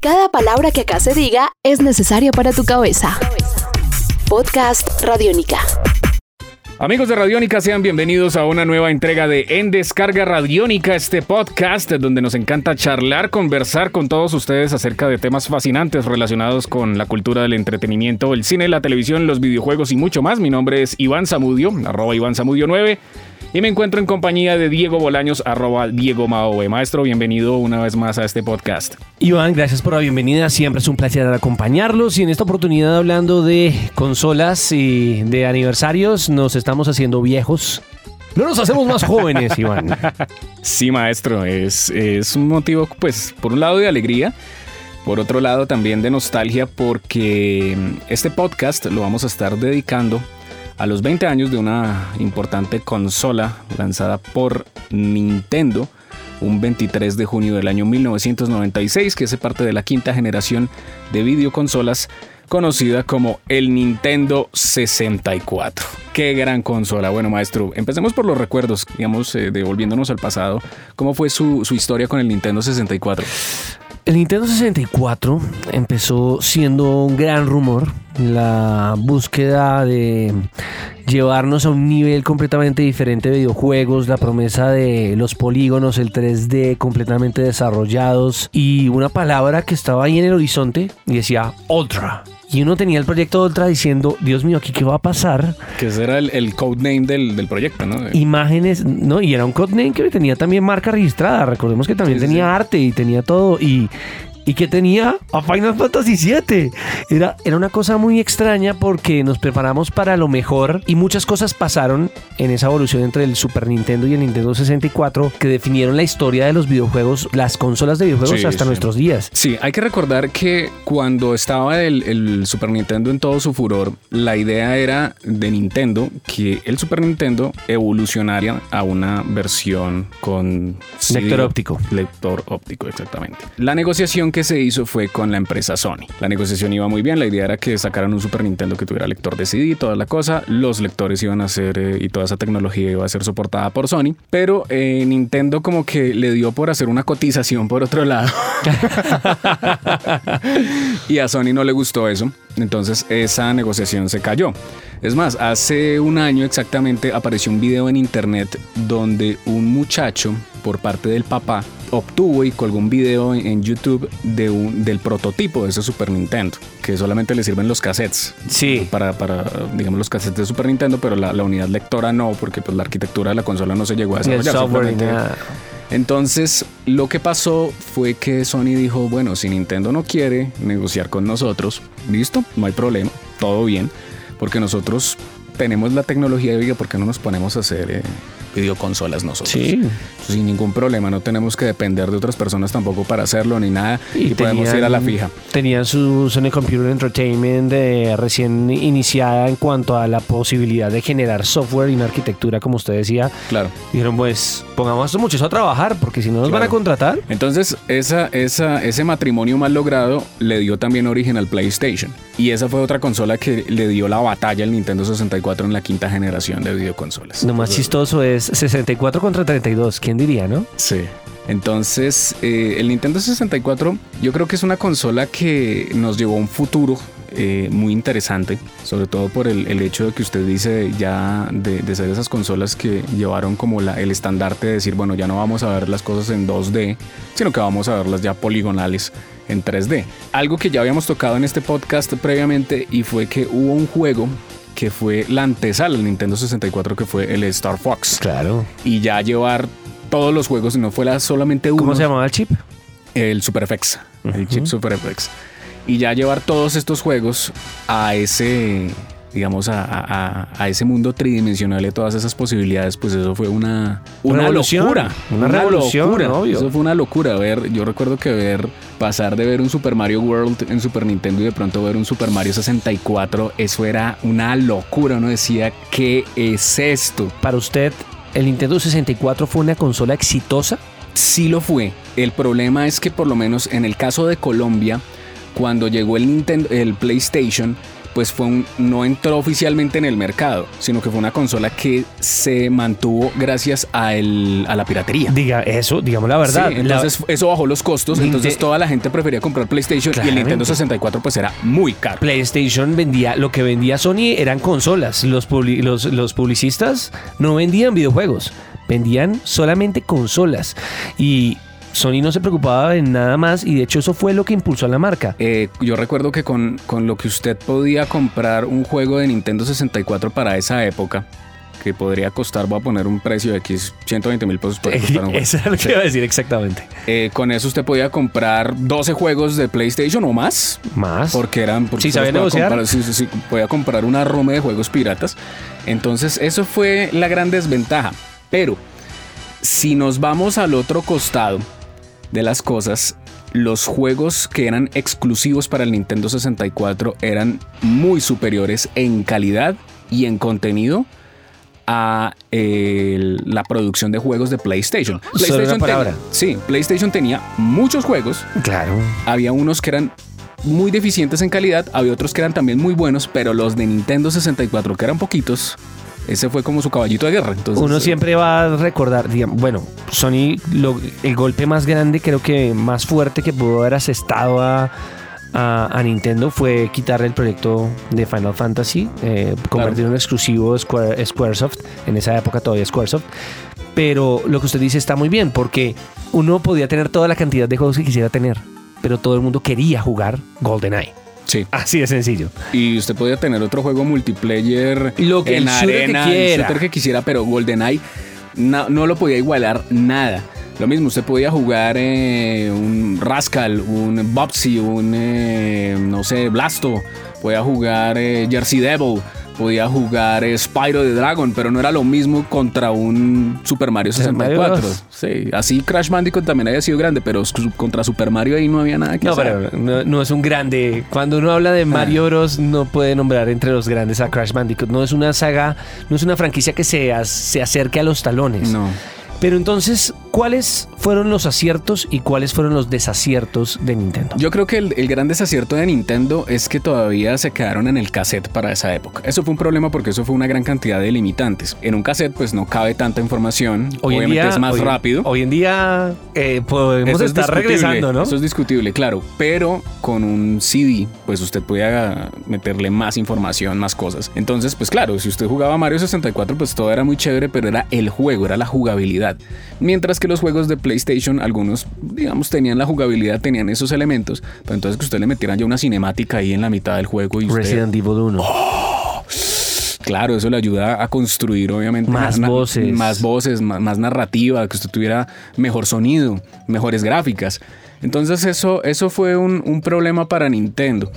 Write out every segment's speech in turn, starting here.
Cada palabra que acá se diga es necesaria para tu cabeza. Podcast Radiónica. Amigos de Radiónica, sean bienvenidos a una nueva entrega de En Descarga Radiónica, este podcast donde nos encanta charlar, conversar con todos ustedes acerca de temas fascinantes relacionados con la cultura del entretenimiento, el cine, la televisión, los videojuegos y mucho más. Mi nombre es Iván Zamudio, arroba Iván Zamudio 9. Y me encuentro en compañía de Diego Bolaños, arroba Diego Maoe. Maestro, bienvenido una vez más a este podcast. Iván, gracias por la bienvenida. Siempre es un placer acompañarlos. Y en esta oportunidad, hablando de consolas y de aniversarios, nos estamos haciendo viejos. No nos hacemos más jóvenes, Iván. Sí, maestro, es, es un motivo, pues, por un lado de alegría, por otro lado también de nostalgia, porque este podcast lo vamos a estar dedicando a los 20 años de una importante consola lanzada por Nintendo un 23 de junio del año 1996, que hace parte de la quinta generación de videoconsolas conocida como el Nintendo 64. Qué gran consola. Bueno, maestro, empecemos por los recuerdos, digamos, eh, devolviéndonos al pasado. ¿Cómo fue su, su historia con el Nintendo 64? El Nintendo 64 empezó siendo un gran rumor, la búsqueda de llevarnos a un nivel completamente diferente de videojuegos, la promesa de los polígonos, el 3D completamente desarrollados y una palabra que estaba ahí en el horizonte y decía Ultra. Y uno tenía el proyecto Ultra diciendo, Dios mío, ¿aquí qué va a pasar? Que ese era el, el codename del, del proyecto, ¿no? Imágenes, ¿no? Y era un codename que tenía también marca registrada. Recordemos que también Sí, tenía sí. arte y tenía todo. Y, y que tenía a Final Fantasy VII. Era, era una cosa muy extraña porque nos preparamos para lo mejor y muchas cosas pasaron en esa evolución entre el Super Nintendo y el Nintendo 64 que definieron la historia de los videojuegos, las consolas de videojuegos Sí, hasta sí. nuestros días. Sí, hay que recordar que cuando estaba el, el Super Nintendo en todo su furor, la idea era de Nintendo que el Super Nintendo evolucionaría a una versión con Lector óptico. Lector óptico, exactamente. La negociación que se hizo fue con la empresa Sony. La negociación iba muy bien, la idea era que sacaran un Super Nintendo que tuviera lector de CD y toda la cosa. Los lectores iban a ser eh, y toda esa tecnología iba a ser soportada por Sony, pero eh, Nintendo como que le dio por hacer una cotización por otro lado. y a Sony no le gustó eso. Entonces esa negociación se cayó. Es más, hace un año exactamente apareció un video en internet donde un muchacho, por parte del papá, obtuvo y colgó un video en- YouTube de un, del prototipo de ese Super Nintendo, que solamente le sirven los cassettes. Sí. Para, para, digamos, los cassettes de Super Nintendo, pero la, la unidad lectora no, porque pues la arquitectura de la consola no se llegó a el desarrollar. software nada. entonces, lo que pasó fue que Sony dijo, bueno, si Nintendo no quiere negociar con nosotros, listo, no hay problema, todo bien, porque nosotros tenemos la tecnología y oiga, ¿por qué no nos ponemos a hacer eh, videoconsolas nosotros? Sí. Sin ningún problema, no tenemos que depender de otras personas tampoco para hacerlo ni nada y, podemos ir a la fija. Tenían su Sony Computer Entertainment eh, recién iniciada en cuanto a la posibilidad de generar software y una arquitectura, como usted decía. Claro. Dijeron, pues pongamos a estos muchachos a trabajar, porque si no nos van a contratar. Entonces, esa, esa, ese matrimonio mal logrado le dio también origen al PlayStation. Y esa fue otra consola que le dio la batalla al Nintendo 64 en la quinta generación de videoconsolas. Lo más chistoso es 64 contra 32, ¿quién diría, no? Sí. Entonces, eh, el Nintendo 64 yo creo que es una consola que nos llevó un futuro eh, muy interesante, sobre todo por el, el hecho de que usted dice ya de, de ser esas consolas que llevaron como la, el estandarte de decir, bueno, ya no vamos a ver las cosas en 2D, sino que vamos a verlas ya poligonales en 3D. Algo que ya habíamos tocado en este podcast previamente y fue que hubo un juego que fue la antesala del Nintendo 64 que fue el Star Fox Claro. y ya llevar todos los juegos y no fuera solamente uno. ¿Cómo se llamaba el chip? El Super FX, el chip Super FX. Y ya llevar todos estos juegos a ese, digamos, a, a- ese mundo tridimensional y todas esas posibilidades, pues eso fue una, una Revolución. locura. Una revolución, locura. obvio. Eso fue una locura. Ver, yo recuerdo que ver, pasar de ver un Super Mario World en Super Nintendo y de pronto ver un Super Mario 64, eso era una locura. Uno decía, ¿qué es esto? Para usted, ¿el Nintendo 64 fue una consola exitosa? Sí lo fue. El problema es que por lo menos en el caso de Colombia, cuando llegó el Nintendo, el PlayStation, pues fue un, no entró oficialmente en el mercado, sino que fue una consola que se mantuvo gracias a, el, a la piratería. Diga eso, digamos la verdad. Sí, entonces eso bajó los costos, entonces toda la gente prefería comprar PlayStation y el. Nintendo 64 pues era muy caro. PlayStation vendía, lo que vendía Sony eran consolas. Los, los, los publicistas no vendían videojuegos, vendían solamente consolas. Y Sony no se preocupaba en nada más y de hecho eso fue lo que impulsó a la marca. Eh, yo recuerdo que con, con lo que usted podía comprar un juego de Nintendo 64 para esa época, que podría costar, voy a poner un precio de X, 120 mil pesos por costar un juego. Eso era lo que iba a decir exactamente. Eh, con eso usted podía comprar 12 juegos de PlayStation o más. Más. Porque eran. porque Sí, sabía negociar. comprar- sí, sí, sí, podía comprar una ROM de juegos piratas. Entonces, eso fue la gran desventaja. Pero, si nos vamos al otro costado de las cosas, los juegos que eran exclusivos para el Nintendo 64 eran muy superiores en calidad y en contenido a la producción de juegos de PlayStation. PlayStation tenía- sí, PlayStation tenía muchos juegos, Claro. había unos que eran muy deficientes en calidad, había otros que eran también muy buenos, pero los de Nintendo 64, que eran poquitos, ese fue como su caballito de guerra. Entonces, Uno siempre va a recordar, digamos, bueno, Sony, lo- el golpe más grande, creo que más fuerte que pudo haber asestado a, a, a Nintendo fue quitarle el proyecto de Final Fantasy, eh, convertirlo en exclusivo Square, Squaresoft, en esa época todavía Squaresoft. Pero lo que usted dice está muy bien, porque uno podía tener toda la cantidad de juegos que quisiera tener, pero todo el mundo quería jugar GoldenEye. Sí. Así de sencillo. Y usted podía tener otro juego multiplayer Lo que- en el shooter que arena, el quiera. shooter que quisiera, pero GoldenEye no, no lo podía igualar nada. Lo mismo, usted podía jugar eh, un Rascal, un Bobsy, un, eh, no sé, Blasto. Podía jugar eh, Jersey Devil. Podía jugar Spyro the Dragon, pero no era lo mismo contra un Super Mario Super Mario 64. Bros. Sí, así Crash Bandicoot también había sido grande, pero contra Super Mario ahí no había nada que No, hacer. pero no, no es un grande. Cuando uno habla de Mario Bros, no puede nombrar entre los grandes a Crash Bandicoot. No es una saga, no es una franquicia que se, se acerque a los talones. No. Pero entonces, ¿cuáles fueron los aciertos y cuáles fueron los desaciertos de Nintendo? Yo creo que el, el gran desacierto de Nintendo es que todavía se quedaron en el cassette para esa época. Eso fue un problema porque eso fue una gran cantidad de limitantes. En un cassette pues no cabe tanta información, hoy en obviamente día es más hoy- rápido. Hoy en día eh, podemos es estar regresando, ¿no? Eso es discutible, claro. Pero con un CD, pues usted podía meterle más información, más cosas. Entonces, pues claro, si usted jugaba Mario 64, pues todo era muy chévere, pero era el juego, era la jugabilidad. Mientras que los juegos de PlayStation, algunos, digamos, tenían la jugabilidad, tenían esos elementos, pero entonces que usted le metiera ya una cinemática ahí en la mitad del juego y usted, Resident Evil 1. Claro, eso le ayuda a construir, obviamente, Más voces. más voces, más, más narrativa, que usted tuviera mejor sonido, mejores gráficas. Entonces, eso, eso fue un, un problema para Nintendo.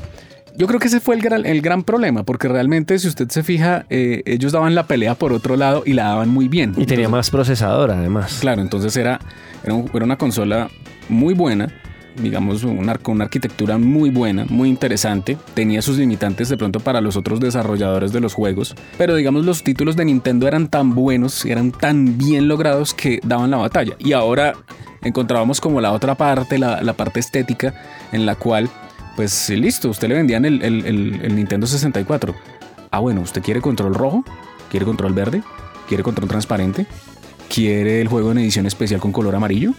Yo creo que ese fue el gran, el gran problema, porque realmente, si usted se fija, eh, ellos daban la pelea por otro lado y la daban muy bien. Y tenía más procesador, además. Claro, entonces era, era, un- era una consola muy buena, digamos, una, con una arquitectura muy buena, muy interesante. Tenía sus limitantes de pronto para los otros desarrolladores de los juegos, pero digamos, los títulos de Nintendo eran tan buenos, eran tan bien logrados que daban la batalla. Y ahora encontrábamos como la otra parte, la, la parte estética, en la cual, pues listo, usted le vendían el, el- Nintendo 64. Ah, bueno, ¿usted quiere control rojo? ¿Quiere control verde? ¿Quiere control transparente? ¿Quiere el juego en edición especial con color amarillo?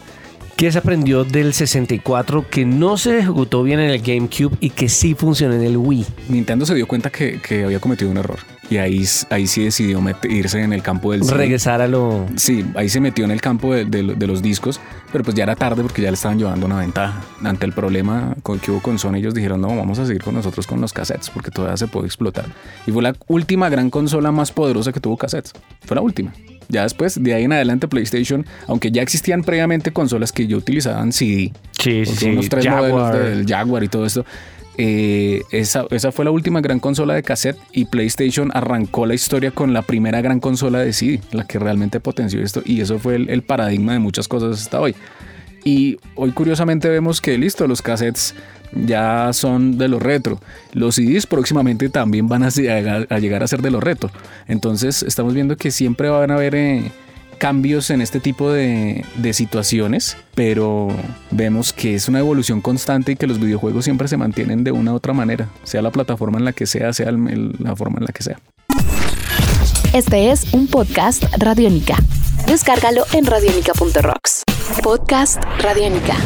¿Qué se aprendió del 64 que no se ejecutó bien en el GameCube y que sí funcionó en el Wii? Nintendo se dio cuenta que, que había cometido un error y ahí, ahí sí decidió irse en el campo del CD. Regresar a lo... Sí, ahí se metió en el campo de, de- de los discos, pero pues ya era tarde porque ya le estaban llevando una ventaja. Ante el problema con, que hubo con Sony, ellos dijeron, no, vamos a seguir con nosotros con los cassettes porque todavía se puede explotar. Y fue la última gran consola más poderosa que tuvo cassettes. Fue la última. Ya después, de ahí en adelante, PlayStation, aunque ya existían previamente consolas que ya utilizaban CD, Sí, unos tres modelos del Jaguar y todo esto. eh, esa, esa fue la última gran consola de cassette y PlayStation arrancó la historia con la primera gran consola de CD, la que realmente potenció esto y eso fue el, el paradigma de muchas cosas hasta hoy. Y hoy curiosamente vemos que listo, los cassettes ya son de los retro. Los CDs próximamente también van a llegar a, ser de los retro. Entonces estamos viendo que siempre van a haber eh, cambios en este tipo de, de, situaciones, pero vemos que es una evolución constante y que los videojuegos siempre se mantienen de una u otra manera, sea la plataforma en la que sea, sea la forma en la que sea. Este es un podcast Radiónica. Descárgalo en radiónica.rocks. Podcast Radiónica.